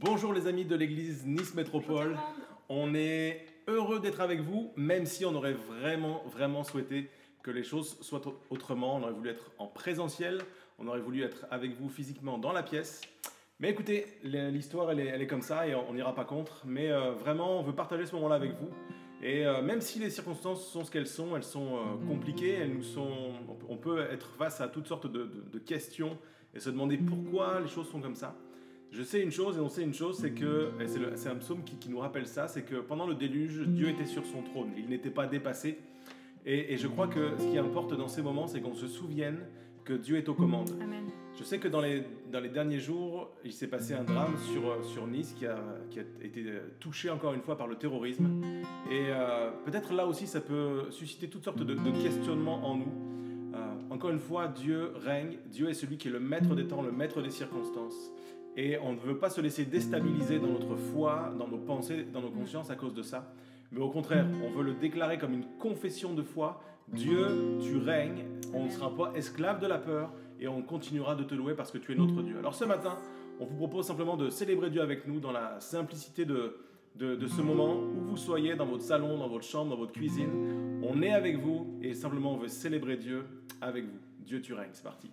Bonjour les amis de l'église Nice Métropole. On est heureux d'être avec vous, même si on aurait vraiment, vraiment souhaité que les choses soient autrement. On aurait voulu être en présentiel, on aurait voulu être avec vous physiquement dans la pièce. Mais écoutez, l'histoire, elle est, comme ça et on n'ira pas contre. Mais euh, vraiment, on veut partager ce moment-là avec vous. Et euh, même si les circonstances sont ce qu'elles sont, elles sont euh, compliquées, elles nous sont, on peut être face à toutes sortes de questions et se demander pourquoi les choses sont comme ça. Je sais une chose et on sait une chose, c'est que, c'est un psaume qui, nous rappelle ça, c'est que pendant le déluge, Dieu était sur son trône, il n'était pas dépassé. Et, je crois que ce qui importe dans ces moments, c'est qu'on se souvienne que Dieu est aux commandes. Je sais que dans les, dans les derniers jours, il s'est passé un drame sur, sur Nice qui a, qui a, été touché encore une fois par le terrorisme. Et euh, peut-être là aussi, ça peut susciter toutes sortes de, de questionnements en nous. Euh, encore une fois, Dieu règne, Dieu est celui qui est le maître des temps, le maître des circonstances. Et on ne veut pas se laisser déstabiliser dans notre foi, dans nos pensées, dans nos consciences à cause de ça. Mais au contraire, on veut le déclarer comme une confession de foi. Dieu, tu règnes, on ne sera pas esclave de la peur et on continuera de te louer parce que tu es notre Dieu. Alors ce matin, on vous propose simplement de célébrer Dieu avec nous dans la simplicité de, de, de, ce moment, où vous soyez, dans votre salon, dans votre chambre, dans votre cuisine. On est avec vous et simplement on veut célébrer Dieu avec vous. Dieu, tu règnes. C'est parti.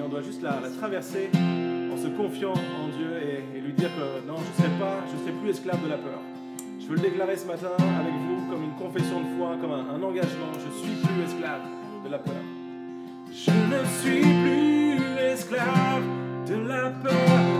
mais on doit juste la, traverser en se confiant en Dieu et, lui dire que non, je ne serai pas, je serai plus esclave de la peur. Je veux le déclarer ce matin avec vous comme une confession de foi, comme un, engagement. Je suis plus esclave de la peur. Je ne suis plus esclave de la peur.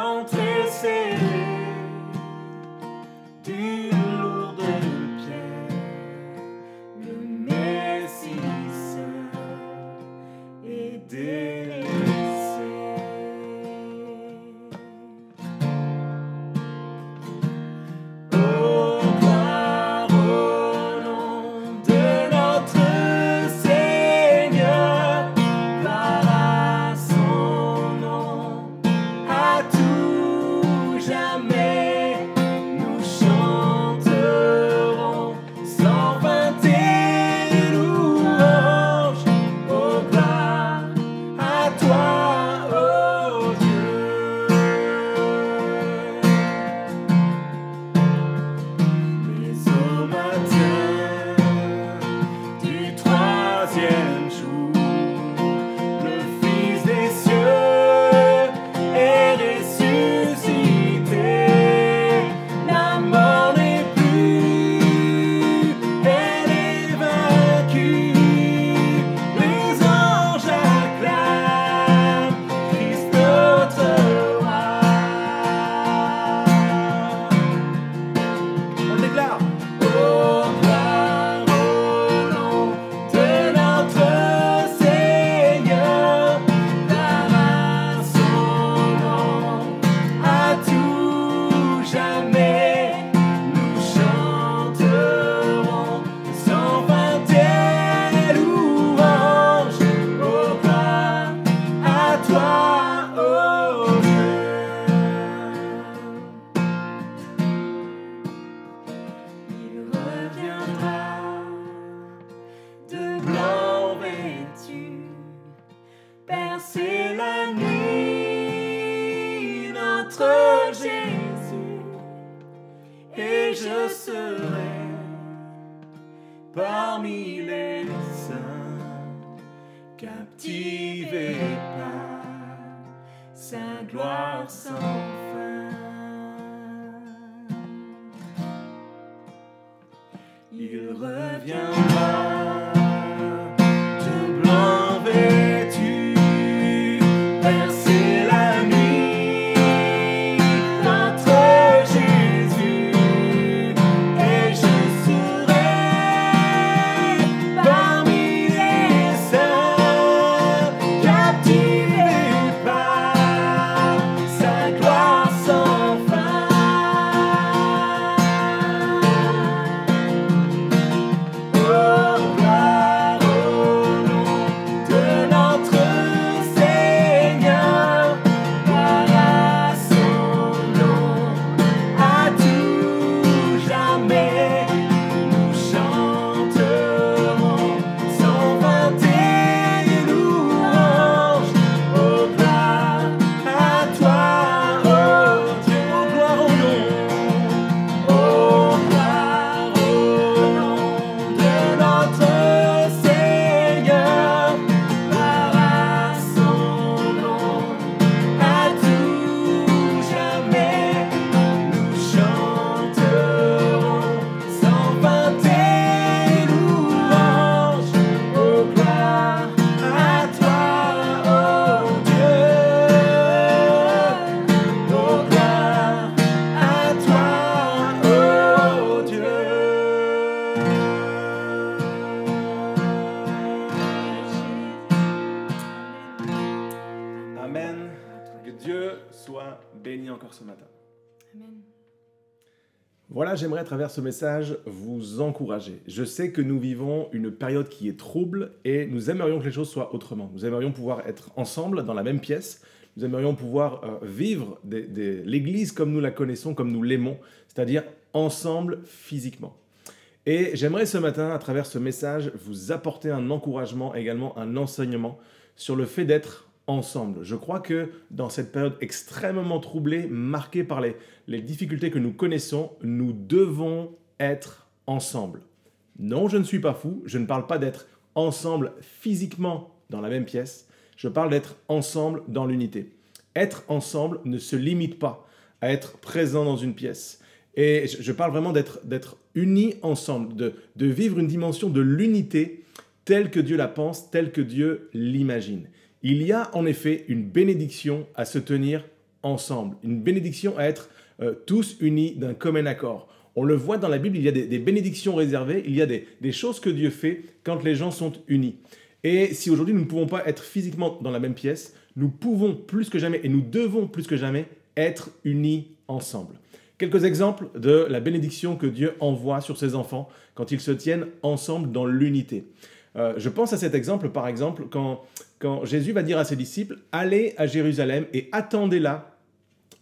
don't listen. Travers ce message vous encourager. Je sais que nous vivons une période qui est trouble et nous aimerions que les choses soient autrement. Nous aimerions pouvoir être ensemble dans la même pièce. Nous aimerions pouvoir euh, vivre des- l'Église comme nous la connaissons, comme nous l'aimons, c'est-à-dire ensemble physiquement. Et j'aimerais ce matin, à travers ce message, vous apporter un encouragement, également un enseignement sur le fait d'être ensemble. Je crois que dans cette période extrêmement troublée, marquée par les, difficultés que nous connaissons, nous devons être ensemble. Non, je ne suis pas fou, je ne parle pas d'être ensemble physiquement dans la même pièce, je parle d'être ensemble dans l'unité. Être ensemble ne se limite pas à être présent dans une pièce. Et je, parle vraiment d'être unis ensemble, de vivre une dimension de l'unité telle que Dieu la pense, telle que Dieu l'imagine. Il y a en effet une bénédiction à se tenir ensemble, une bénédiction à être euh, tous unis d'un commun accord. On le voit dans la Bible, il y a des, bénédictions réservées, il y a des, des choses que Dieu fait quand les gens sont unis. Et si aujourd'hui nous ne pouvons pas être physiquement dans la même pièce, nous pouvons plus que jamais et nous devons plus que jamais être unis ensemble. Quelques exemples de la bénédiction que Dieu envoie sur ses enfants quand ils se tiennent ensemble dans l'unité. Euh, je pense à cet exemple, par exemple, quand, quand Jésus va dire à ses disciples, allez à Jérusalem et attendez là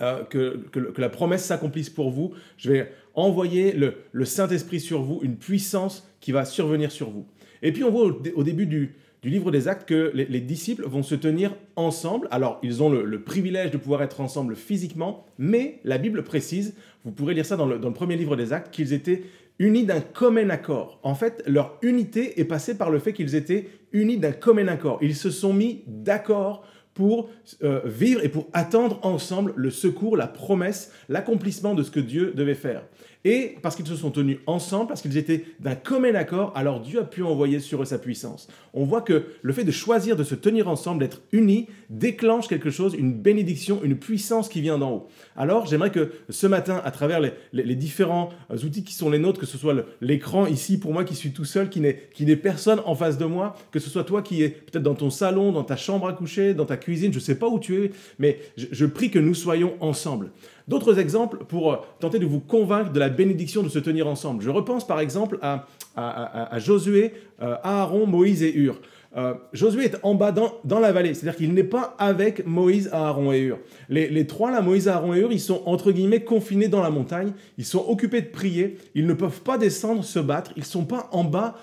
euh, que, la promesse s'accomplisse pour vous. Je vais envoyer le, Saint-Esprit sur vous, une puissance qui va survenir sur vous. Et puis on voit au, début du, livre des actes que les, les, disciples vont se tenir ensemble. Alors, ils ont le, privilège de pouvoir être ensemble physiquement, mais la Bible précise, vous pourrez lire ça dans le premier livre des actes, qu'ils étaient unis d'un commun accord. En fait, leur unité est passée par le fait qu'ils étaient unis d'un commun accord. Ils se sont mis d'accord pour euh, vivre et pour attendre ensemble le secours, la promesse, l'accomplissement de ce que Dieu devait faire. Et parce qu'ils se sont tenus ensemble, parce qu'ils étaient d'un commun accord, alors Dieu a pu envoyer sur eux sa puissance. On voit que le fait de choisir de se tenir ensemble, d'être unis, déclenche quelque chose, une bénédiction, une puissance qui vient d'en haut. Alors j'aimerais que ce matin, à travers les, différents outils qui sont les nôtres, que ce soit l'écran ici pour moi qui suis tout seul, qui n'est personne en face de moi, que ce soit toi qui es peut-être dans ton salon, dans ta chambre à coucher, dans ta cuisine, je ne sais pas où tu es, mais je, prie que nous soyons ensemble. D'autres exemples pour euh, tenter de vous convaincre de la bénédiction de se tenir ensemble. Je repense par exemple à, à, à, à Josué, euh, Aaron, Moïse et Hur. Euh, Josué est en bas dans, la vallée, c'est-à-dire qu'il n'est pas avec Moïse, Aaron et Hur. Les, trois, là, Moïse, Aaron et Hur, ils sont entre guillemets confinés dans la montagne, ils sont occupés de prier, ils ne peuvent pas descendre se battre, ils ne sont pas en bas,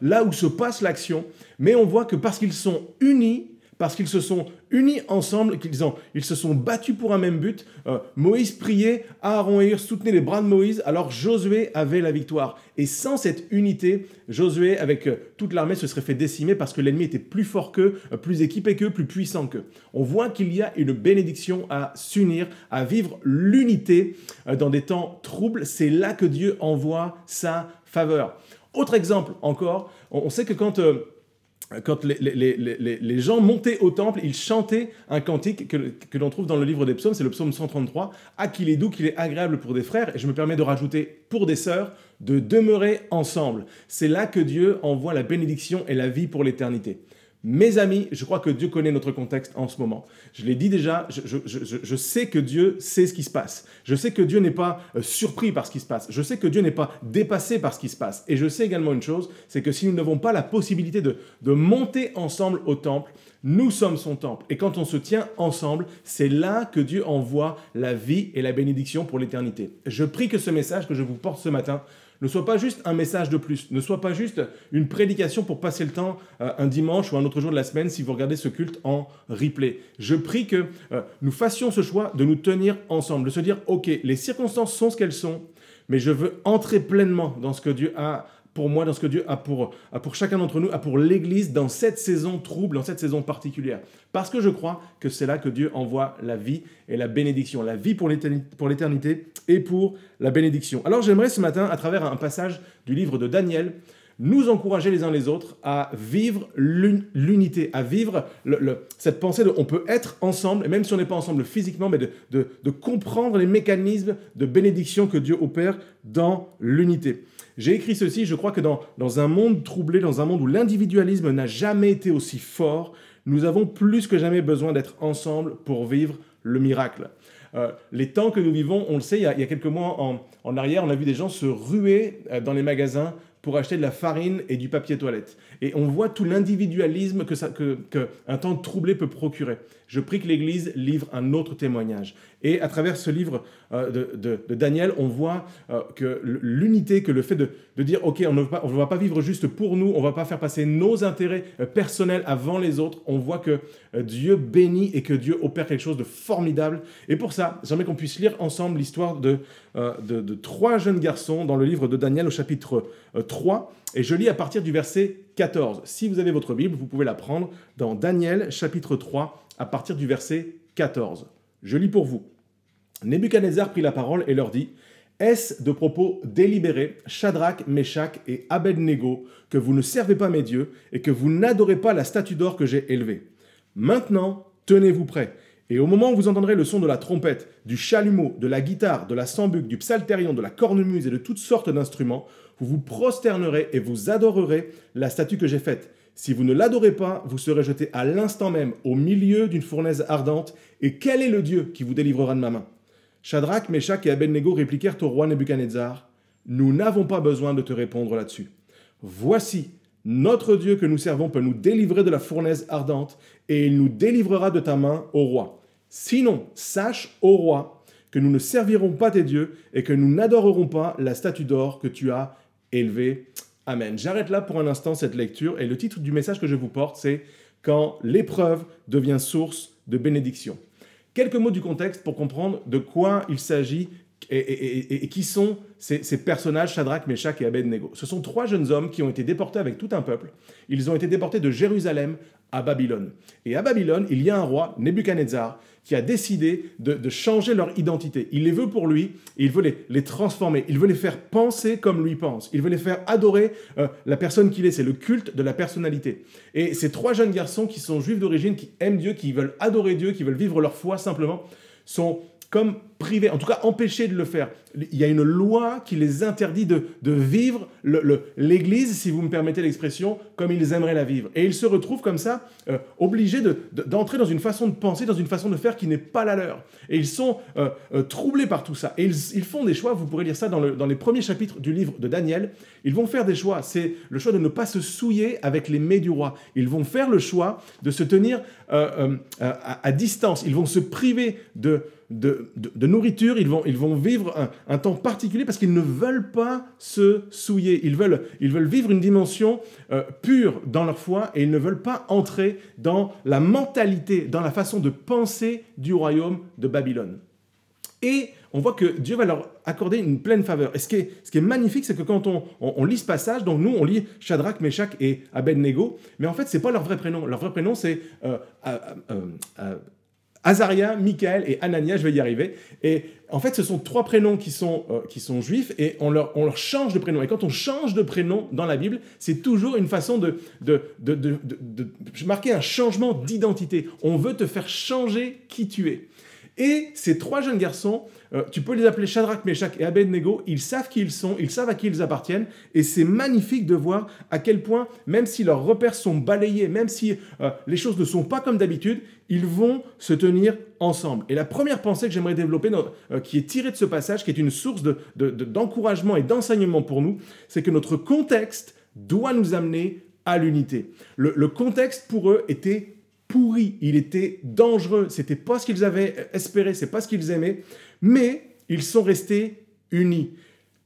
là où se passe l'action, mais on voit que parce qu'ils sont unis, parce qu'ils se sont unis ensemble, qu'ils ont, ils se sont battus pour un même but. Euh, Moïse priait, Aaron et Hur soutenaient les bras de Moïse, alors Josué avait la victoire. Et sans cette unité, Josué, avec euh, toute l'armée, se serait fait décimer parce que l'ennemi était plus fort qu'eux, euh, plus équipé qu'eux, plus puissant qu'eux. On voit qu'il y a une bénédiction à s'unir, à vivre l'unité dans des temps troubles. C'est là que Dieu envoie sa faveur. Autre exemple encore, on sait que quand... Quand les, les, les, les, gens montaient au temple, ils chantaient un cantique que, que l'on trouve dans le livre des psaumes, c'est le psaume 133, Ah qu'il est doux, qu'il est agréable pour des frères, et je me permets de rajouter pour des sœurs, de demeurer ensemble. C'est là que Dieu envoie la bénédiction et la vie pour l'éternité. Mes amis, je crois que Dieu connaît notre contexte en ce moment. Je l'ai dit déjà, je, sais que Dieu sait ce qui se passe. Je sais que Dieu n'est pas euh, surpris par ce qui se passe. Je sais que Dieu n'est pas dépassé par ce qui se passe. Et je sais également une chose, c'est que si nous n'avons pas la possibilité de, de monter ensemble au temple, nous sommes son temple. Et quand on se tient ensemble, c'est là que Dieu envoie la vie et la bénédiction pour l'éternité. Je prie que ce message que je vous porte ce matin ne soit pas juste un message de plus, ne soit pas juste une prédication pour passer le temps euh, un dimanche ou un autre jour de la semaine si vous regardez ce culte en replay. Je prie que euh, nous fassions ce choix de nous tenir ensemble, de se dire, OK, les circonstances sont ce qu'elles sont, mais je veux entrer pleinement dans ce que Dieu a pour moi, dans ce que Dieu a pour, chacun d'entre nous, a pour l'Église dans cette saison trouble, dans cette saison particulière. Parce que je crois que c'est là que Dieu envoie la vie et la bénédiction, la vie pour l'éternité et pour la bénédiction. Alors j'aimerais ce matin, à travers un passage du livre de Daniel, nous encourager les uns les autres à vivre l'unité, à vivre cette pensée de on peut être ensemble, même si on n'est pas ensemble physiquement, mais de comprendre les mécanismes de bénédiction que Dieu opère dans l'unité. J'ai écrit ceci, je crois que dans, dans un monde troublé, dans un monde où l'individualisme n'a jamais été aussi fort, nous avons plus que jamais besoin d'être ensemble pour vivre le miracle. Euh, les temps que nous vivons, on le sait, il y a, il y a quelques mois en, en, arrière, on a vu des gens se ruer euh, dans les magasins pour acheter de la farine et du papier toilette. Et on voit tout l'individualisme que, ça, que, que un temps troublé peut procurer. Je prie que l'Église livre un autre témoignage. Et à travers ce livre euh, de, de, Daniel, on voit euh, que l'unité, que le fait de, de dire, OK, on ne, va pas, on va pas vivre juste pour nous, on ne va pas faire passer nos intérêts euh, personnels avant les autres, on voit que Dieu bénit et que Dieu opère quelque chose de formidable. Et pour ça, j'aimerais qu'on puisse lire ensemble l'histoire de, de, trois jeunes garçons dans le livre de Daniel au chapitre 3. Et je lis à partir du verset 14. Si vous avez votre Bible, vous pouvez la prendre dans Daniel chapitre 3 à partir du verset 14. Je lis pour vous. Nebuchadnezzar prit la parole et leur dit Est-ce de propos délibérés, Shadrach, Meshach et Abednego, que vous ne servez pas mes dieux et que vous n'adorez pas la statue d'or que j'ai élevée? Maintenant, tenez-vous prêts. Et au moment où vous entendrez le son de la trompette, du chalumeau, de la guitare, de la sambuc, du psalterion, de la cornemuse et de toutes sortes d'instruments, vous vous prosternerez et vous adorerez la statue que j'ai faite. Si vous ne l'adorez pas, vous serez jeté à l'instant même au milieu d'une fournaise ardente. Et quel est le Dieu qui vous délivrera de ma main? Shadrach, Meshach et Abednego répliquèrent au roi Nebuchadnezzar Nous n'avons pas besoin de te répondre là-dessus. Voici, notre Dieu que nous servons peut nous délivrer de la fournaise ardente, et il nous délivrera de ta main, au roi. Sinon, sache, ô roi, que nous ne servirons pas tes dieux et que nous n'adorerons pas la statue d'or que tu as élevée. Amen. J'arrête là pour un instant cette lecture, et le titre du message que je vous porte, c'est Quand l'épreuve devient source de bénédiction. Quelques mots du contexte pour comprendre de quoi il s'agit et, qui sont ces, personnages, Shadrach, Meshach et Abednego. Ce sont trois jeunes hommes qui ont été déportés avec tout un peuple. Ils ont été déportés de Jérusalem à Babylone. Et à Babylone, il y a un roi, Nebuchadnezzar, qui a décidé de, changer leur identité. Il les veut pour lui, et il veut les, transformer, il veut les faire penser comme lui pense, il veut les faire adorer euh, la personne qu'il est, c'est le culte de la personnalité. Et ces trois jeunes garçons qui sont juifs d'origine, qui aiment Dieu, qui veulent adorer Dieu, qui veulent vivre leur foi simplement, sont comme privés, en tout cas empêchés de le faire. Il y a une loi qui les interdit de, vivre l'Église, si vous me permettez l'expression, comme ils aimeraient la vivre. Et ils se retrouvent comme ça, euh, obligés d'entrer dans une façon de penser, dans une façon de faire qui n'est pas la leur. Et ils sont euh, euh, troublés par tout ça. Et ils, font des choix, vous pourrez lire ça dans, dans les premiers chapitres du livre de Daniel. Ils vont faire des choix. C'est le choix de ne pas se souiller avec les mets du roi. Ils vont faire le choix de se tenir à, distance. Ils vont se priver de de, nourriture, ils vont, ils vont vivre un, temps particulier parce qu'ils ne veulent pas se souiller. Ils veulent, ils veulent vivre une dimension euh, pure dans leur foi et ils ne veulent pas entrer dans la mentalité, dans la façon de penser du royaume de Babylone. Et on voit que Dieu va leur accorder une pleine faveur. Et ce qui est, ce qui est magnifique, c'est que quand on, lit ce passage, donc nous, on lit Shadrach, Meshach et Abednego, mais en fait, ce n'est pas leur vrai prénom. Leur vrai prénom, c'est euh, euh, Azaria, Michael et Anania, je vais y arriver. Et en fait, ce sont trois prénoms qui sont, euh, qui sont juifs et on leur, on leur change de prénom. Et quand on change de prénom dans la Bible, c'est toujours une façon de, de, de, de, de marquer un changement d'identité. On veut te faire changer qui tu es. Et ces trois jeunes garçons, euh, tu peux les appeler Shadrach, Meshach et Abednego, ils savent qui ils sont, ils savent à qui ils appartiennent, et c'est magnifique de voir à quel point, même si leurs repères sont balayés, même si euh, les choses ne sont pas comme d'habitude, ils vont se tenir ensemble. Et la première pensée que j'aimerais développer, euh, qui est tirée de ce passage, qui est une source d'encouragement de, et d'enseignement pour nous, c'est que notre contexte doit nous amener à l'unité. Le, le contexte pour eux était pourri, il était dangereux, c'était pas ce qu'ils avaient espéré, c'est pas ce qu'ils aimaient, mais ils sont restés unis.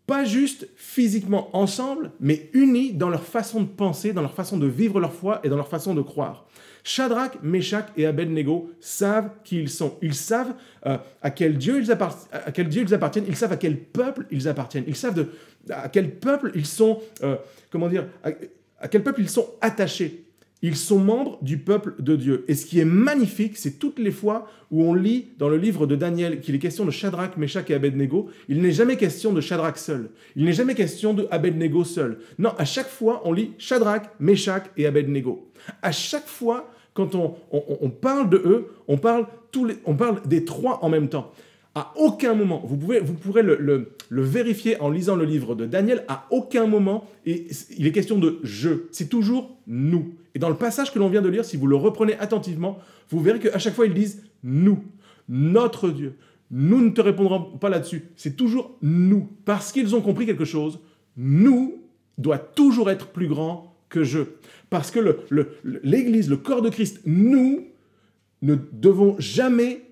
Pas juste physiquement ensemble, mais unis dans leur façon de penser, dans leur façon de vivre leur foi et dans leur façon de croire. Shadrach, Meshach et Abednego savent qui ils sont. Ils savent euh, à, quel Dieu ils appartiennent. Ils savent à quel peuple ils appartiennent. Ils savent à quel peuple ils sont, euh, comment dire, à quel peuple ils sont attachés. Ils sont membres du peuple de Dieu. Et ce qui est magnifique, c'est toutes les fois où on lit dans le livre de Daniel qu'il est question de Shadrach, Meshach et Abednego, il n'est jamais question de Shadrach seul. Il n'est jamais question de Abednego seul. Non, à chaque fois, on lit Shadrach, Meshach et Abednego. À chaque fois, quand on, parle de eux, on parle, tous les, des trois en même temps. À aucun moment, vous, pouvez, vous pourrez le, vérifier en lisant le livre de Daniel, à aucun moment, il est question de je. C'est toujours nous. Et dans le passage que l'on vient de lire, si vous le reprenez attentivement, vous verrez qu'à chaque fois, ils disent nous, notre Dieu. Nous ne te répondrons pas là-dessus. C'est toujours nous. Parce qu'ils ont compris quelque chose, nous doit toujours être plus grand que je. Parce que l'Église, le, le corps de Christ, nous ne devons jamais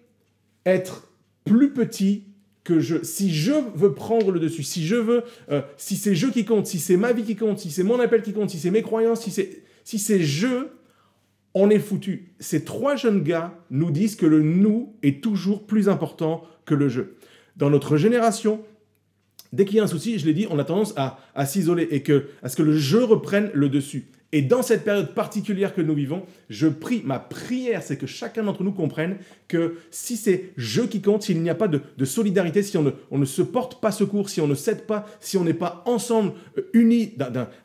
être plus petit que je. Si je veux prendre le dessus, si je veux, euh, si c'est je qui compte, si c'est ma vie qui compte, si c'est mon appel qui compte, si c'est mes croyances, si c'est si c'est je, on est foutu. Ces trois jeunes gars nous disent que le nous est toujours plus important que le je. Dans notre génération, dès qu'il y a un souci, je l'ai dit, on a tendance à, s'isoler et à ce que le je reprenne le dessus. Et dans cette période particulière que nous vivons, je prie, ma prière, c'est que chacun d'entre nous comprenne que si c'est je qui compte, s'il n'y a pas de, solidarité, si on ne, se porte pas secours, si on ne s'aide pas, si on n'est pas ensemble euh, unis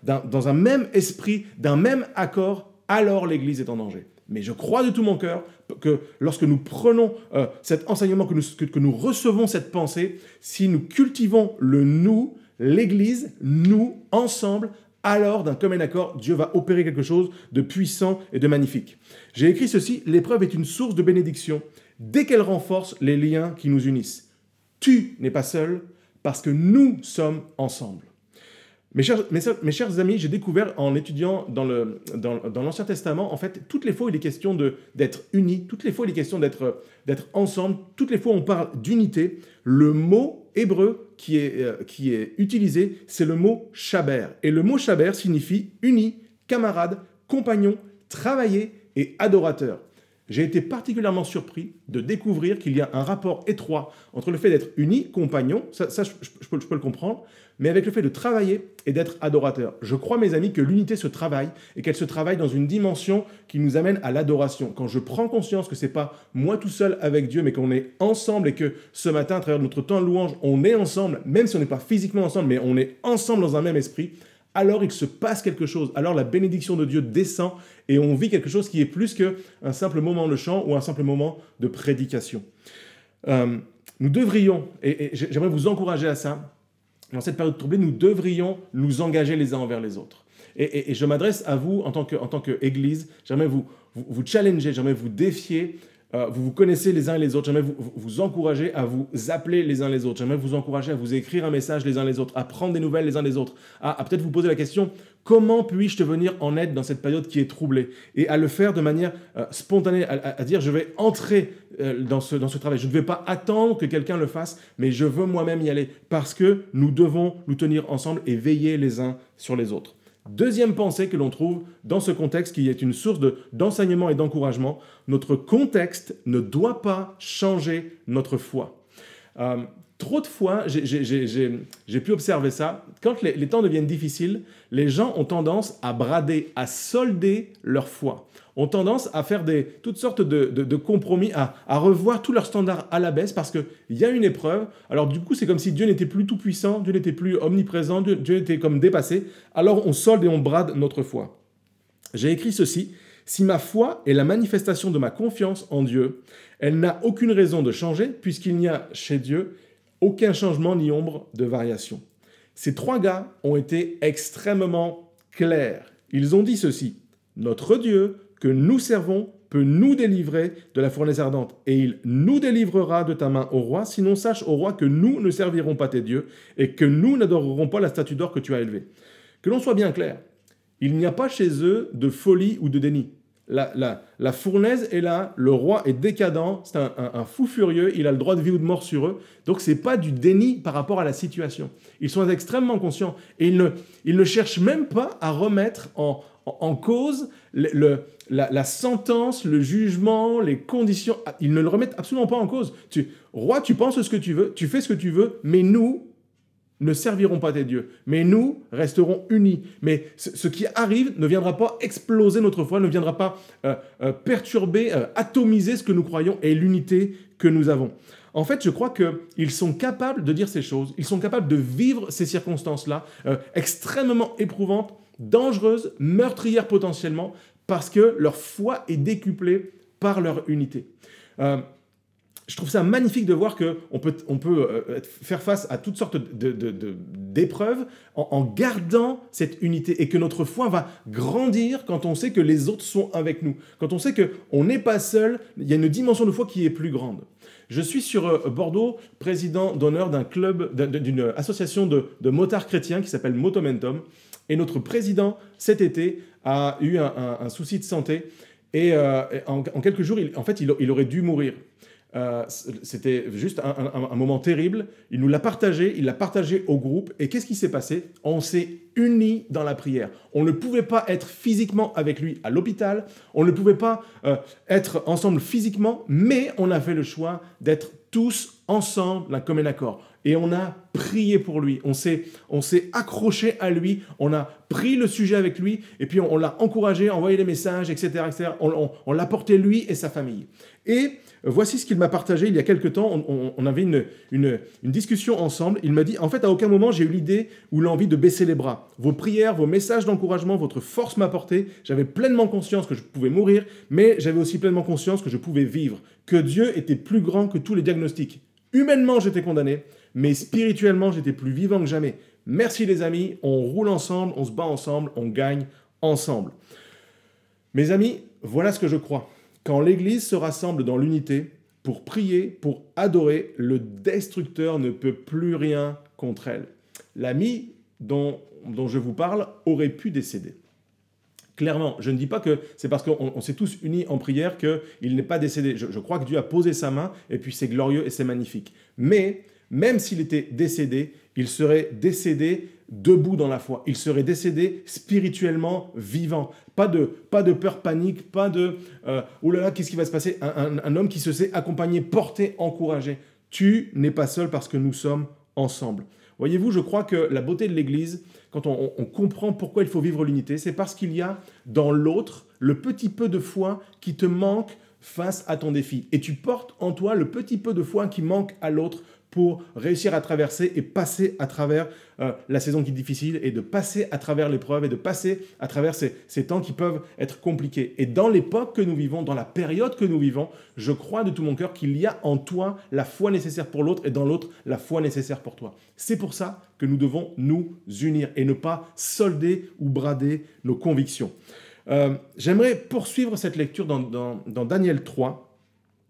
dans un même esprit, d'un même accord, alors l'Église est en danger. Mais je crois de tout mon cœur que lorsque nous prenons euh, cet enseignement, que nous, que nous recevons cette pensée, si nous cultivons le nous, l'Église, nous, ensemble, alors d'un commun accord, Dieu va opérer quelque chose de puissant et de magnifique. J'ai écrit ceci, l'épreuve est une source de bénédiction dès qu'elle renforce les liens qui nous unissent. Tu n'es pas seul parce que nous sommes ensemble. Mes chers, amis, j'ai découvert en étudiant dans l'Ancien dans, Testament, en fait, toutes les fois il est question d'être unis, toutes les fois il est question d'être ensemble, toutes les fois on parle d'unité, le mot hébreu qui est, euh, qui est utilisé, c'est le mot chaber. Et le mot chaber signifie uni, camarade, compagnon, travailler et adorateur j'ai été particulièrement surpris de découvrir qu'il y a un rapport étroit entre le fait d'être uni, compagnon, ça, je, peux, le comprendre, mais avec le fait de travailler et d'être adorateur. Je crois, mes amis, que l'unité se travaille et qu'elle se travaille dans une dimension qui nous amène à l'adoration. Quand je prends conscience que c'est pas moi tout seul avec Dieu, mais qu'on est ensemble et que ce matin, à travers notre temps de louange, on est ensemble, même si on n'est pas physiquement ensemble, mais on est ensemble dans un même esprit, alors il se passe quelque chose. Alors la bénédiction de Dieu descend et on vit quelque chose qui est plus qu'un simple moment de chant ou un simple moment de prédication. Euh, nous devrions, et, j'aimerais vous encourager à ça, dans cette période troublée, nous devrions nous engager les uns envers les autres. Et, je m'adresse à vous en tant qu'Église, j'aimerais vous, vous, vous challenger, j'aimerais vous défier euh, vous vous connaissez les uns les autres. J'aimerais vous, vous encourager à vous appeler les uns les autres. J'aimerais vous encourager à vous écrire un message les uns les autres, à prendre des nouvelles les uns les autres, à, peut-être vous poser la question comment puis-je te venir en aide dans cette période qui est troublée? Et à le faire de manière euh, spontanée, à, dire je vais entrer euh, dans, ce, dans ce travail. Je ne vais pas attendre que quelqu'un le fasse, mais je veux moi-même y aller parce que nous devons nous tenir ensemble et veiller les uns sur les autres. Deuxième pensée que l'on trouve dans ce contexte qui est une source d'enseignement et d'encouragement, notre contexte ne doit pas changer notre foi. Euh, trop de fois, j'ai pu observer ça, quand les, les temps deviennent difficiles, les gens ont tendance à brader, à solder leur foi ont tendance à faire toutes sortes de, compromis, à, revoir tous leurs standards à la baisse parce qu'il y a une épreuve. Alors du coup, c'est comme si Dieu n'était plus tout puissant, Dieu n'était plus omniprésent, Dieu était comme dépassé. Alors on solde et on brade notre foi. J'ai écrit ceci. Si ma foi est la manifestation de ma confiance en Dieu, elle n'a aucune raison de changer puisqu'il n'y a chez Dieu aucun changement ni ombre de variation. Ces trois gars ont été extrêmement clairs. Ils ont dit ceci. Notre Dieu que nous servons peut nous délivrer de la fournaise ardente, et il nous délivrera de ta main au roi, sinon sache au roi que nous ne servirons pas tes dieux, et que nous n'adorerons pas la statue d'or que tu as élevée. Que l'on soit bien clair, il n'y a pas chez eux de folie ou de déni. La, fournaise est là, le roi est décadent, c'est un, fou furieux, il a le droit de vie ou de mort sur eux. Donc c'est pas du déni par rapport à la situation. Ils sont extrêmement conscients et ils ne, ils ne cherchent même pas à remettre en, en cause le, la, sentence, le jugement, les conditions, ils ne le remettent absolument pas en cause. Tu, roi, tu penses ce que tu veux, tu fais ce que tu veux, mais nous ne servirons pas tes dieux, mais nous resterons unis. Mais ce, qui arrive ne viendra pas exploser notre foi, ne viendra pas euh, euh, perturber, euh, atomiser ce que nous croyons et l'unité que nous avons. En fait, je crois qu'ils sont capables de dire ces choses, ils sont capables de vivre ces circonstances-là, extrêmement éprouvantes, dangereuses, meurtrières potentiellement, parce que leur foi est décuplée par leur unité. Je trouve ça magnifique de voir qu'on peut, on peut euh, faire face à toutes sortes d'épreuves en, gardant cette unité et que notre foi va grandir quand on sait que les autres sont avec nous. Quand on sait qu'on n'est pas seul, il y a une dimension de foi qui est plus grande. Je suis sur euh, Bordeaux, président d'honneur d'un club, d'une association de, motards chrétiens qui s'appelle Motomentum. Et notre président, cet été, a eu un, souci de santé. Et, euh, en, quelques jours, en fait, il, aurait dû mourir. Euh, c'était juste un, moment terrible. Il nous l'a partagé, il l'a partagé au groupe. Et qu'est-ce qui s'est passé? On s'est unis dans la prière. On ne pouvait pas être physiquement avec lui à l'hôpital, on ne pouvait pas euh, être ensemble physiquement, mais on a fait le choix d'être tous ensemble d'un commun accord. Et on a prié pour lui. On s'est, on s'est accroché à lui, on a pris le sujet avec lui, et puis on, l'a encouragé, envoyé des messages, etc. etc. On, on l'a porté lui et sa famille. Et voici ce qu'il m'a partagé il y a quelque temps. On, avait une, une, discussion ensemble. Il m'a dit, en fait, à aucun moment j'ai eu l'idée ou l'envie de baisser les bras. Vos prières, vos messages d'encouragement, votre force m'a porté. J'avais pleinement conscience que je pouvais mourir, mais j'avais aussi pleinement conscience que je pouvais vivre, que Dieu était plus grand que tous les diagnostics. Humainement, j'étais condamné, mais spirituellement, j'étais plus vivant que jamais. Merci les amis, on roule ensemble, on se bat ensemble, on gagne ensemble. Mes amis, voilà ce que je crois. Quand l'Église se rassemble dans l'unité pour prier, pour adorer, le destructeur ne peut plus rien contre elle. L'ami dont, dont je vous parle aurait pu décéder. Clairement, je ne dis pas que c'est parce qu'on s'est tous unis en prière qu'il n'est pas décédé. Je, je, crois que Dieu a posé sa main et puis c'est glorieux et c'est magnifique. Mais même s'il était décédé, il serait décédé debout dans la foi. Il serait décédé spirituellement vivant. Pas de, pas de peur, panique, pas de euh, là là, qu'est-ce qui va se passer? Un, homme qui se sait accompagné, porté, encouragé. Tu n'es pas seul parce que nous sommes ensemble. Voyez-vous, je crois que la beauté de l'Église, quand on, on, comprend pourquoi il faut vivre l'unité, c'est parce qu'il y a dans l'autre le petit peu de foi qui te manque face à ton défi. Et tu portes en toi le petit peu de foi qui manque à l'autre pour réussir à traverser et passer à travers euh, la saison qui est difficile et de passer à travers l'épreuve et de passer à travers ces, temps qui peuvent être compliqués. Et dans l'époque que nous vivons, dans la période que nous vivons, je crois de tout mon cœur qu'il y a en toi la foi nécessaire pour l'autre et dans l'autre la foi nécessaire pour toi. C'est pour ça que nous devons nous unir et ne pas solder ou brader nos convictions. Euh, j'aimerais poursuivre cette lecture dans, dans, dans Daniel 3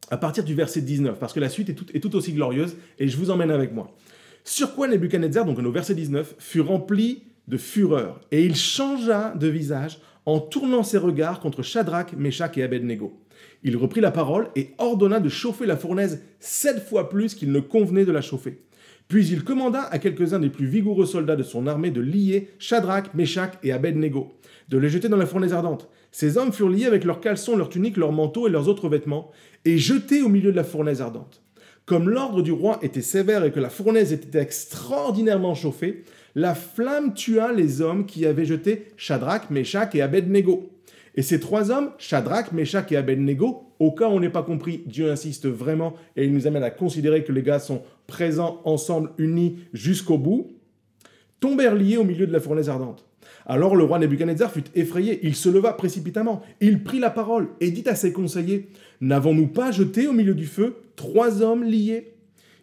à partir du verset 19, parce que la suite est tout, aussi glorieuse, et je vous emmène avec moi. Sur quoi Nebuchadnezzar, donc au verset 19, fut rempli de fureur, et il changea de visage en tournant ses regards contre Shadrach, Meshach et Abednego. Il reprit la parole et ordonna de chauffer la fournaise sept fois plus qu'il ne convenait de la chauffer. Puis il commanda à quelques-uns des plus vigoureux soldats de son armée de lier Shadrach, Meshach et Abednego, de les jeter dans la fournaise ardente. Ces hommes furent liés avec leurs caleçons, leurs tuniques, leurs manteaux et leurs autres vêtements, et jetés au milieu de la fournaise ardente. Comme l'ordre du roi était sévère et que la fournaise était extraordinairement chauffée, la flamme tua les hommes qui avaient jeté Shadrach, Meshach et Abednego. Et ces trois hommes, Shadrach, Meshach et Abednego, au cas où on n'ait pas compris, Dieu insiste vraiment et il nous amène à considérer que les gars sont présents ensemble, unis jusqu'au bout, tombèrent liés au milieu de la fournaise ardente. Alors le roi Nebuchadnezzar fut effrayé, il se leva précipitamment, il prit la parole et dit à ses conseillers, N'avons-nous pas jeté au milieu du feu trois hommes liés?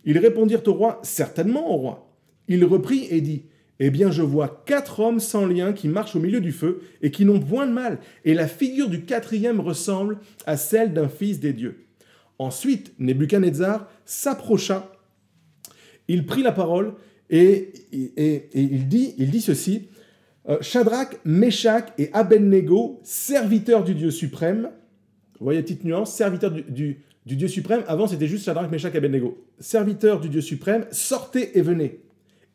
Ils répondirent au roi, Certainement au roi. Il reprit et dit, Eh bien je vois quatre hommes sans lien qui marchent au milieu du feu et qui n'ont point de mal, et la figure du quatrième ressemble à celle d'un fils des dieux. Ensuite, Nebuchadnezzar s'approcha, il prit la parole et, il, dit, ceci, Shadrach, Meshach et Abednego, serviteurs du Dieu suprême. Vous voyez, petite nuance, serviteurs du, Dieu suprême. Avant, c'était juste Shadrach, Meshach et Abednego. Serviteurs du Dieu suprême, sortez et venez.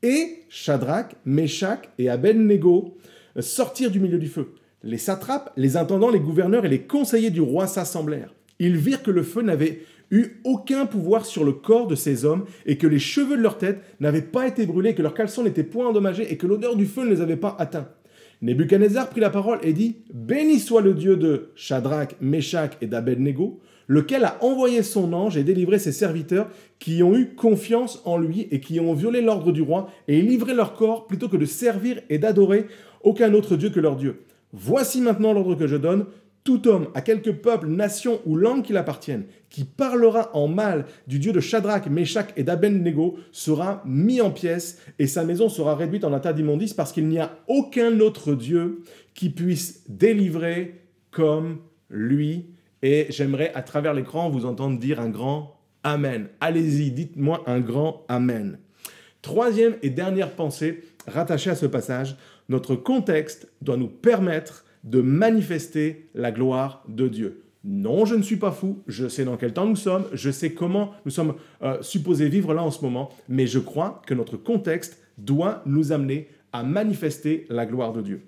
Et Shadrach, Meshach et Abednego euh, sortirent du milieu du feu. Les satrapes, les intendants, les gouverneurs et les conseillers du roi s'assemblèrent. Ils virent que le feu n'avait eut aucun pouvoir sur le corps de ces hommes, et que les cheveux de leur tête n'avaient pas été brûlés, que leurs caleçons n'étaient point endommagés, et que l'odeur du feu ne les avait pas atteints. Nebuchadnezzar prit la parole et dit Béni soit le Dieu de Shadrach, Meshach et d'Abednego, lequel a envoyé son ange et délivré ses serviteurs qui ont eu confiance en lui et qui ont violé l'ordre du roi et livré leur corps plutôt que de servir et d'adorer aucun autre Dieu que leur Dieu. Voici maintenant l'ordre que je donne tout homme, à quelque peuple, nation ou langue qu'il appartienne, qui parlera en mal du Dieu de Shadrach, Meshach et d'Abednego sera mis en pièces et sa maison sera réduite en un tas d'immondices parce qu'il n'y a aucun autre Dieu qui puisse délivrer comme lui. Et j'aimerais à travers l'écran vous entendre dire un grand Amen. Allez-y, dites-moi un grand Amen. Troisième et dernière pensée rattachée à ce passage, notre contexte doit nous permettre de manifester la gloire de Dieu. Non, je ne suis pas fou, je sais dans quel temps nous sommes, je sais comment nous sommes euh, supposés vivre là en ce moment, mais je crois que notre contexte doit nous amener à manifester la gloire de Dieu.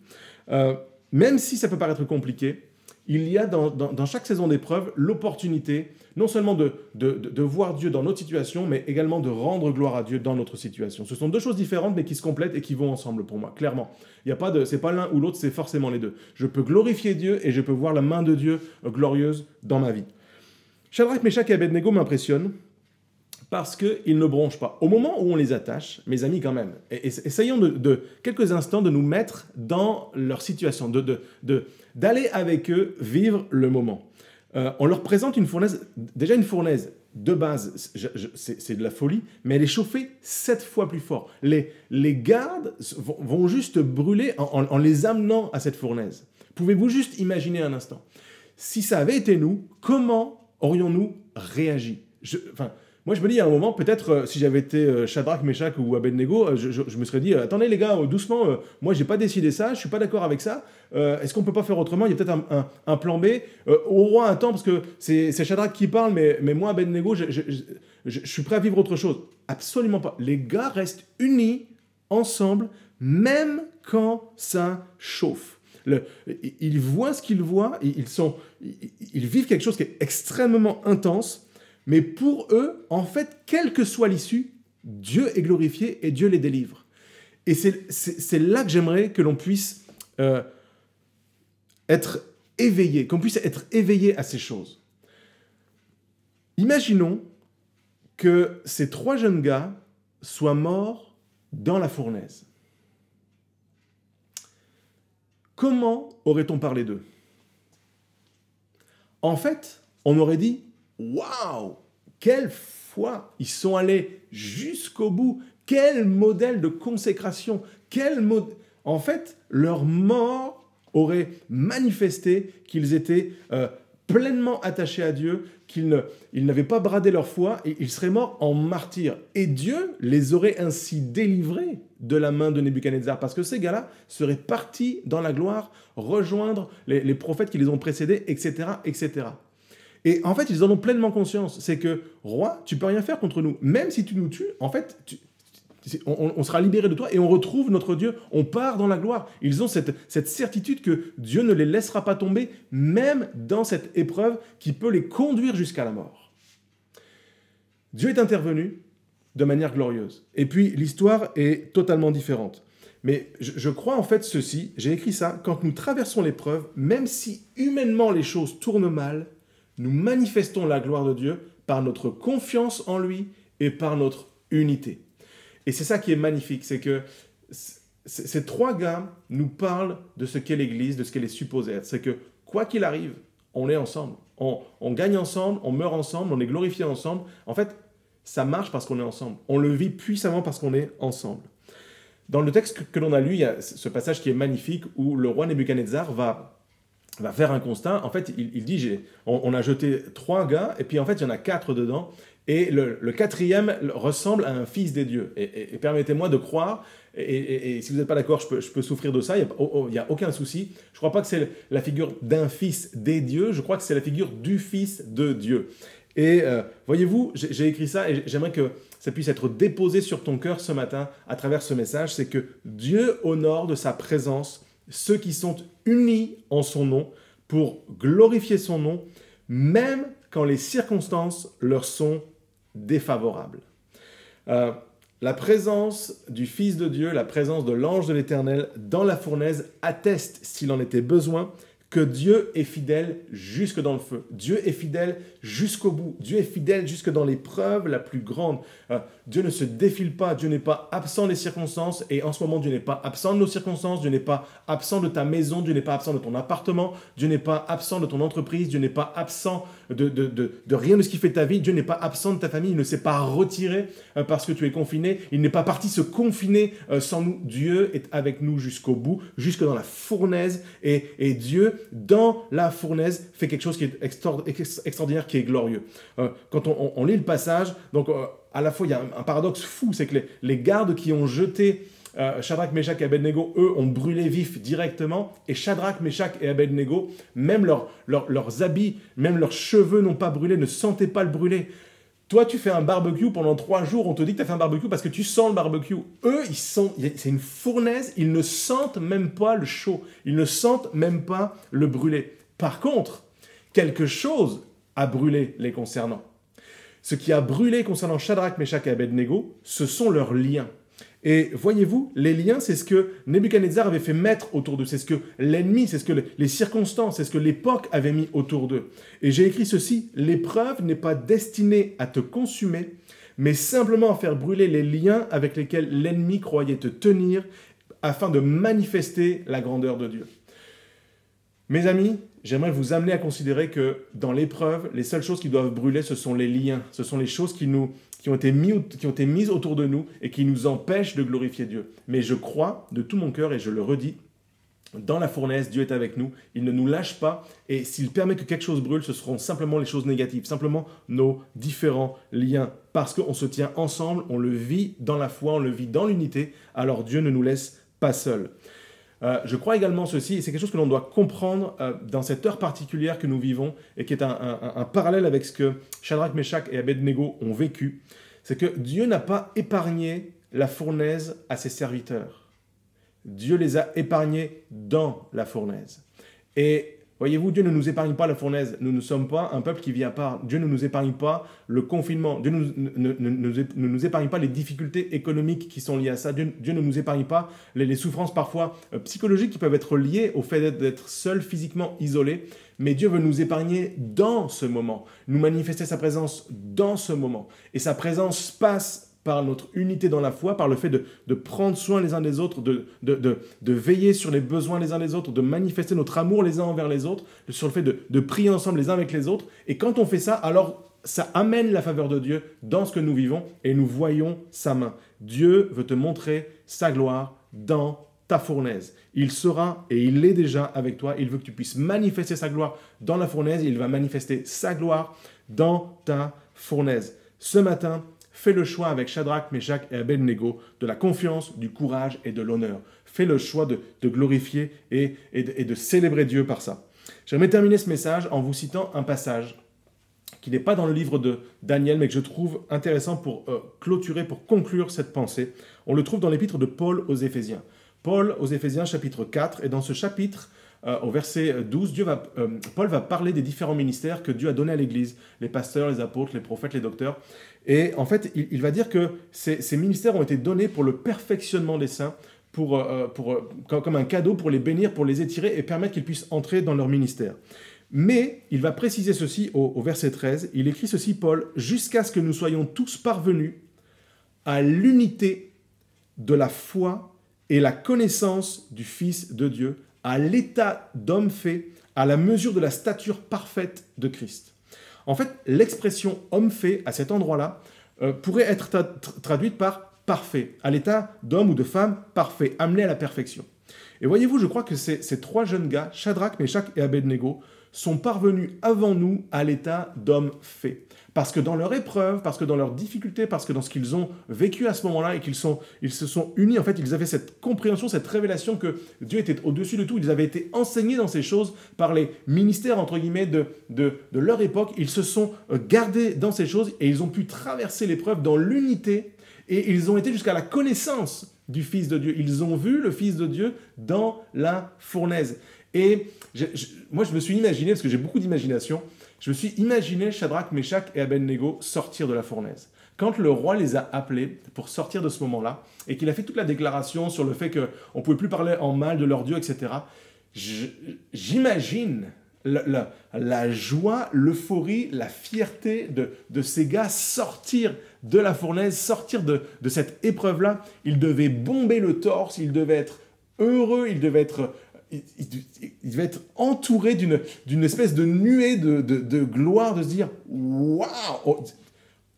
Euh, même si ça peut paraître compliqué, il y a dans, chaque saison d'épreuve l'opportunité non seulement de, de, de- voir Dieu dans notre situation, mais également de rendre gloire à Dieu dans notre situation. Ce sont deux choses différentes, mais qui se complètent et qui vont ensemble pour moi, clairement. Il y a pas pas l'un ou l'autre, c'est forcément les deux. Je peux glorifier Dieu et je peux voir la main de Dieu glorieuse dans ma vie. Shadrach, Meshach et Abednego m'impressionnent parce qu'ils ne bronchent pas. Au moment où on les attache, mes amis quand même, et- essayons de, quelques instants de nous mettre dans leur situation, de, de- de- d'aller avec eux vivre le moment. Euh, on leur présente une fournaise, déjà une fournaise de base, c'est, de la folie, mais elle est chauffée sept fois plus fort. Les, gardes vont, juste brûler en, les amenant à cette fournaise. Pouvez-vous juste imaginer un instant? Si ça avait été nous, comment aurions-nous réagi? Moi, je me dis à un moment, peut-être euh, si j'avais été euh, Shadrach, Meshach ou Abednego, euh, je, me serais dit attendez les gars, doucement, moi j'ai pas décidé ça, je suis pas d'accord avec ça. Est-ce qu'on peut pas faire autrement? Il y a peut-être un, plan B. Au roi, un temps, parce que c'est Shadrach qui parle, mais, mais moi, Abednego, je, je, suis prêt à vivre autre chose. Absolument pas. Les gars restent unis ensemble, même quand ça chauffe. Ils voient ce qu'ils voient, ils, sont, ils vivent quelque chose qui est extrêmement intense, mais pour eux, en fait, quelle que soit l'issue, Dieu est glorifié et Dieu les délivre. Et c'est là que j'aimerais que l'on puisse euh, être éveillé, qu'on puisse être éveillé à ces choses. Imaginons que ces trois jeunes gars soient morts dans la fournaise. Comment aurait-on parlé d'eux? En fait, on aurait dit Waouh Quelle foi Ils sont allés jusqu'au bout. Quel modèle de consécration Quel. En fait, leur mort aurait manifesté qu'ils étaient euh, pleinement attachés à Dieu, qu'ils ne- ils n'avaient pas bradé leur foi et ils seraient morts en martyrs. Et Dieu les aurait ainsi délivrés de la main de Nebuchadnezzar, parce que ces gars-là seraient partis dans la gloire, rejoindre les, les prophètes qui les ont précédés, etc., etc. Et en fait, ils en ont pleinement conscience. C'est que, roi, tu peux rien faire contre nous. Même si tu nous tues, en fait, tu- on, on sera libéré de toi et on retrouve notre Dieu. On part dans la gloire. Ils ont cette, certitude que Dieu ne les laissera pas tomber, même dans cette épreuve qui peut les conduire jusqu'à la mort. Dieu est intervenu de manière glorieuse. Et puis, l'histoire est totalement différente. Mais je crois en fait ceci, j'ai écrit ça, quand nous traversons l'épreuve, même si humainement les choses tournent mal, nous manifestons la gloire de Dieu par notre confiance en lui et par notre unité. Et c'est ça qui est magnifique, c'est que ces trois gars nous parlent de ce qu'est l'Église, de ce qu'elle est supposée être. C'est que quoi qu'il arrive, on est ensemble. On, on gagne ensemble, on meurt ensemble, on est glorifié ensemble. En fait, ça marche parce qu'on est ensemble. On le vit puissamment parce qu'on est ensemble. Dans le texte que, que l'on a lu, il y a ce passage qui est magnifique où le roi Nebuchadnezzar va, va faire un constat. En fait, il, dit on, a jeté trois gars, et puis en fait, il y en a quatre dedans. Et le, quatrième ressemble à un fils des dieux. Et, et- et permettez-moi de croire, et, si vous n'êtes pas d'accord, je peux, souffrir de ça, il n'y a, oh, oh, a aucun souci. Je ne crois pas que c'est la figure d'un fils des dieux, je crois que c'est la figure du fils de Dieu. Et euh, voyez-vous, j'ai écrit ça et j'aimerais que ça puisse être déposé sur ton cœur ce matin à travers ce message, c'est que Dieu honore de sa présence ceux qui sont unis en son nom pour glorifier son nom, même quand les circonstances leur sont défavorables. Euh, la présence du Fils de Dieu, la présence de l'ange de l'Éternel dans la fournaise atteste, s'il en était besoin, que Dieu est fidèle jusque dans le feu. Dieu est fidèle jusqu'au bout. Dieu est fidèle jusque dans l'épreuve la plus grande. Euh, Dieu ne se défile pas. Dieu n'est pas absent des circonstances. Et en ce moment, Dieu n'est pas absent de nos circonstances. Dieu n'est pas absent de ta maison. Dieu n'est pas absent de ton appartement. Dieu n'est pas absent de ton entreprise. Dieu n'est pas absent de, rien de ce qui fait ta vie. Dieu n'est pas absent de ta famille. Il ne s'est pas retiré euh, parce que tu es confiné. Il n'est pas parti se confiner euh, sans nous. Dieu est avec nous jusqu'au bout, jusque dans la fournaise. Et, Dieu, dans la fournaise, fait quelque chose qui est extraordinaire, qui est glorieux. Euh, quand on, lit le passage, donc à la fois il y a un, paradoxe fou, c'est que les gardes qui ont jeté euh, Shadrach, Meshach et Abednego, eux, ont brûlé vif directement. Et Shadrach, Meshach et Abednego, même leur- leur- leurs habits, même leurs cheveux n'ont pas brûlé, ne sentaient pas le brûler. Toi, tu fais un barbecue pendant trois jours, on te dit que tu as fait un barbecue parce que tu sens le barbecue. Eux, ils sont, c'est une fournaise, ils ne sentent même pas le chaud, ils ne sentent même pas le brûler. Par contre, quelque chose a brûlé les concernant. Ce qui a brûlé concernant Shadrach, Meshach et Abednego, ce sont leurs liens. Et voyez-vous, les liens, c'est ce que Nebuchadnezzar avait fait mettre autour d'eux, c'est ce que l'ennemi, c'est ce que les circonstances, c'est ce que l'époque avait mis autour d'eux. Et j'ai écrit ceci, l'épreuve n'est pas destinée à te consumer, mais simplement à faire brûler les liens avec lesquels l'ennemi croyait te tenir afin de manifester la grandeur de Dieu. Mes amis, j'aimerais vous amener à considérer que dans l'épreuve, les seules choses qui doivent brûler, ce sont les liens, ce sont les choses qui, nous, qui, ont été mis, qui ont été mises autour de nous et qui nous empêchent de glorifier Dieu. Mais je crois de tout mon cœur, et je le redis, dans la fournaise, Dieu est avec nous, il ne nous lâche pas, et s'il permet que quelque chose brûle, ce seront simplement les choses négatives, simplement nos différents liens, parce qu'on se tient ensemble, on le vit dans la foi, on le vit dans l'unité, alors Dieu ne nous laisse pas seuls. Euh, je crois également ceci, et c'est quelque chose que l'on doit comprendre euh, dans cette heure particulière que nous vivons, et qui est un, parallèle avec ce que Shadrach, Meshach et Abednego ont vécu, c'est que Dieu n'a pas épargné la fournaise à ses serviteurs. Dieu les a épargnés dans la fournaise. Et Voyez-vous, Dieu ne nous épargne pas la fournaise. Nous ne sommes pas un peuple qui vit à part. Dieu ne nous épargne pas le confinement. Dieu ne, nous épargne pas les difficultés économiques qui sont liées à ça. Dieu, ne nous épargne pas les, souffrances parfois euh, psychologiques qui peuvent être liées au fait d'être seul, physiquement isolé. Mais Dieu veut nous épargner dans ce moment, nous manifester sa présence dans ce moment. Et sa présence passe par notre unité dans la foi, par le fait de, prendre soin les uns des autres, de, de, veiller sur les besoins les uns des autres, de manifester notre amour les uns envers les autres, sur le fait de, prier ensemble les uns avec les autres. Et quand on fait ça, alors ça amène la faveur de Dieu dans ce que nous vivons et nous voyons sa main. Dieu veut te montrer sa gloire dans ta fournaise. Il sera et il est déjà avec toi. Il veut que tu puisses manifester sa gloire dans la fournaise. Il va manifester sa gloire dans ta fournaise. Ce matin, Fais le choix avec Shadrach, Meshach et Abednego de la confiance, du courage et de l'honneur. Fais le choix de, glorifier et, de, célébrer Dieu par ça. J'aimerais terminer ce message en vous citant un passage qui n'est pas dans le livre de Daniel, mais que je trouve intéressant pour euh, clôturer, pour conclure cette pensée. On le trouve dans l'épître de Paul aux Éphésiens. Paul aux Éphésiens chapitre 4, et dans ce chapitre, euh, au verset 12, Dieu va, euh, Paul va parler des différents ministères que Dieu a donnés à l'Église, les pasteurs, les apôtres, les prophètes, les docteurs. Et en fait, il, va dire que ces, ministères ont été donnés pour le perfectionnement des saints, pour, euh, comme un cadeau pour les bénir, pour les étirer et permettre qu'ils puissent entrer dans leur ministère. Mais il va préciser ceci au, au verset 13, il écrit ceci, Paul, jusqu'à ce que nous soyons tous parvenus à l'unité de la foi et la connaissance du Fils de Dieu, à l'état d'homme fait, à la mesure de la stature parfaite de Christ. En fait, l'expression homme fait à cet endroit-là euh, pourrait être traduite par parfait, à l'état d'homme ou de femme parfait, amené à la perfection. Et voyez-vous, je crois que ces, trois jeunes gars, Shadrach, Meshach et Abednego, sont parvenus avant nous à l'état d'homme fait. Parce que dans leur épreuve, parce que dans leurs difficultés, parce que dans ce qu'ils ont vécu à ce moment-là et qu'ils se sont unis, en fait, ils avaient cette compréhension, cette révélation que Dieu était au-dessus de tout. Ils avaient été enseignés dans ces choses par les ministères, entre guillemets, de leur époque. Ils se sont euh, gardés dans ces choses et ils ont pu traverser l'épreuve dans l'unité et ils ont été jusqu'à la connaissance du Fils de Dieu. Ils ont vu le Fils de Dieu dans la fournaise. Et moi, je me suis imaginé, parce que j'ai beaucoup d'imagination, je me suis imaginé Shadrach, Meshach et Abednego sortir de la fournaise. Quand le roi les a appelés pour sortir de ce moment-là, et qu'il a fait toute la déclaration sur le fait qu'on ne pouvait plus parler en mal de leur Dieu, etc., j'imagine la, joie, l'euphorie, la fierté de, ces gars sortir de la fournaise, sortir de, de cette épreuve-là. Ils devaient bomber le torse, ils devaient être heureux, ils devaient être il, va être entouré d'une espèce de nuée de, de, gloire, de se dire Waouh oh,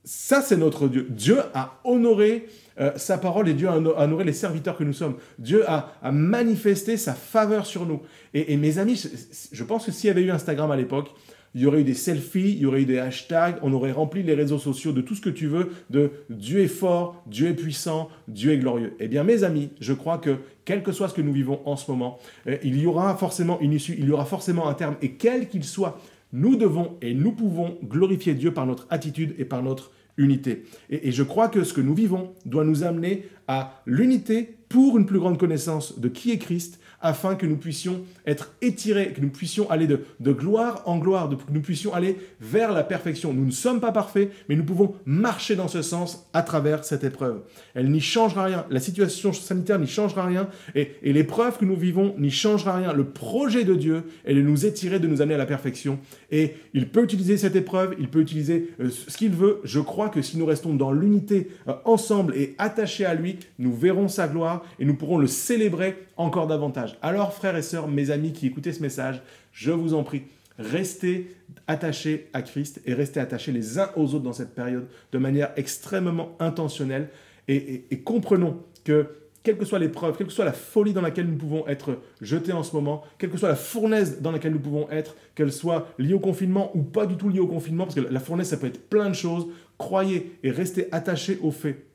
Ça, c'est notre Dieu. Dieu a honoré euh, sa parole et Dieu a honoré les serviteurs que nous sommes. Dieu a, a manifesté sa faveur sur nous. Et, et mes amis, je pense que s'il y avait eu Instagram à l'époque, il y aurait eu des selfies, il y aurait eu des hashtags, on aurait rempli les réseaux sociaux de tout ce que tu veux, de Dieu est fort, Dieu est puissant, Dieu est glorieux. Eh bien mes amis, je crois que quel que soit ce que nous vivons en ce moment, eh, il y aura forcément une issue, il y aura forcément un terme, et quel qu'il soit, nous devons et nous pouvons glorifier Dieu par notre attitude et par notre unité. Et je crois que ce que nous vivons doit nous amener à l'unité pour une plus grande connaissance de qui est Christ, afin que nous puissions être étirés, que nous puissions aller de, gloire en gloire, que nous puissions aller vers la perfection. Nous ne sommes pas parfaits, mais nous pouvons marcher dans ce sens à travers cette épreuve. Elle n'y changera rien. La situation sanitaire n'y changera rien. Et, et l'épreuve que nous vivons n'y changera rien. Le projet de Dieu est de nous étirer, de nous amener à la perfection. Et il peut utiliser cette épreuve, il peut utiliser euh, ce qu'il veut. Je crois que si nous restons dans l'unité euh, ensemble et attachés à lui, nous verrons sa gloire et nous pourrons le célébrer encore davantage. Alors, frères et sœurs, mes amis qui écoutez ce message, je vous en prie, restez attachés à Christ et restez attachés les uns aux autres dans cette période de manière extrêmement intentionnelle et, et- et comprenons que quelle que soit l'épreuve, quelle que soit la folie dans laquelle nous pouvons être jetés en ce moment, quelle que soit la fournaise dans laquelle nous pouvons être, qu'elle soit liée au confinement ou pas du tout liée au confinement, parce que la fournaise, ça peut être plein de choses, croyez et restez attachés au fait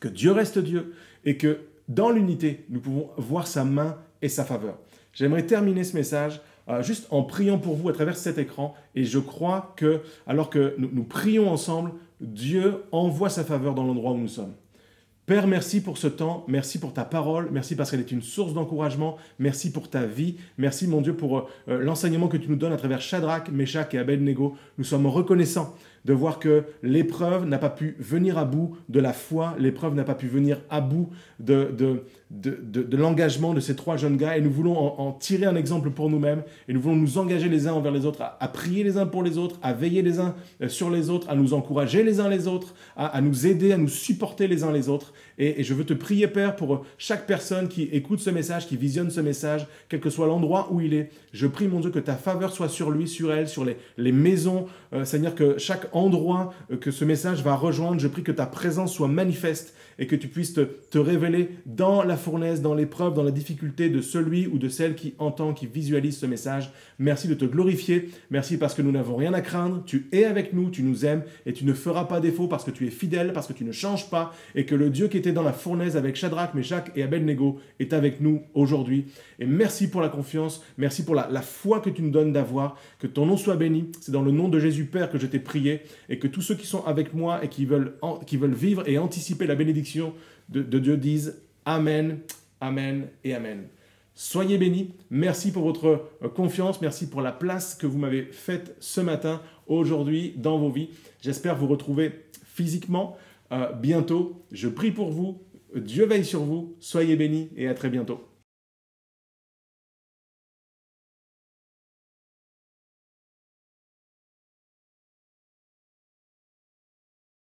que Dieu reste Dieu et que dans l'unité, nous pouvons voir sa main et sa faveur. J'aimerais terminer ce message euh, juste en priant pour vous à travers cet écran et je crois que alors que nous, prions ensemble, Dieu envoie sa faveur dans l'endroit où nous sommes. Père, merci pour ce temps, merci pour ta parole, merci parce qu'elle est une source d'encouragement, merci pour ta vie, merci mon Dieu pour euh, l'enseignement que tu nous donnes à travers Shadrach, Meshach et Abednego. Nous sommes reconnaissants de voir que l'épreuve n'a pas pu venir à bout de la foi, l'épreuve n'a pas pu venir à bout de, de, de, de- de l'engagement de ces trois jeunes gars et nous voulons en, en tirer un exemple pour nous-mêmes et nous voulons nous engager les uns envers les autres, à, à prier les uns pour les autres, à veiller les uns euh, sur les autres, à nous encourager les uns les autres, à, à nous aider, à nous supporter les uns les autres. Et, et je veux te prier, Père, pour chaque personne qui écoute ce message, qui visionne ce message, quel que soit l'endroit où il est. Je prie, mon Dieu, que ta faveur soit sur lui, sur elle, sur les, les maisons. Euh, Seigneur, que chaque endroit euh, que ce message va rejoindre, je prie que ta présence soit manifeste et que tu puisses te, révéler dans la fournaise, dans l'épreuve, dans la difficulté de celui ou de celle qui entend, qui visualise ce message. Merci de te glorifier. Merci parce que nous n'avons rien à craindre. Tu es avec nous, tu nous aimes et tu ne feras pas défaut parce que tu es fidèle, parce que tu ne changes pas et que le Dieu qui était dans la fournaise avec Shadrach, Meshach et Abednego est avec nous aujourd'hui. Et merci pour la confiance, merci pour la, foi que tu nous donnes d'avoir. Que ton nom soit béni. C'est dans le nom de Jésus Père que je t'ai prié et que tous ceux qui sont avec moi et qui veulent, en- qui veulent vivre et anticiper la bénédiction de, Dieu disent Amen, Amen et Amen. Soyez bénis. Merci pour votre euh, confiance. Merci pour la place que vous m'avez faite ce matin, aujourd'hui, dans vos vies. J'espère vous retrouver physiquement euh, bientôt. Je prie pour vous. Dieu veille sur vous. Soyez bénis et à très bientôt.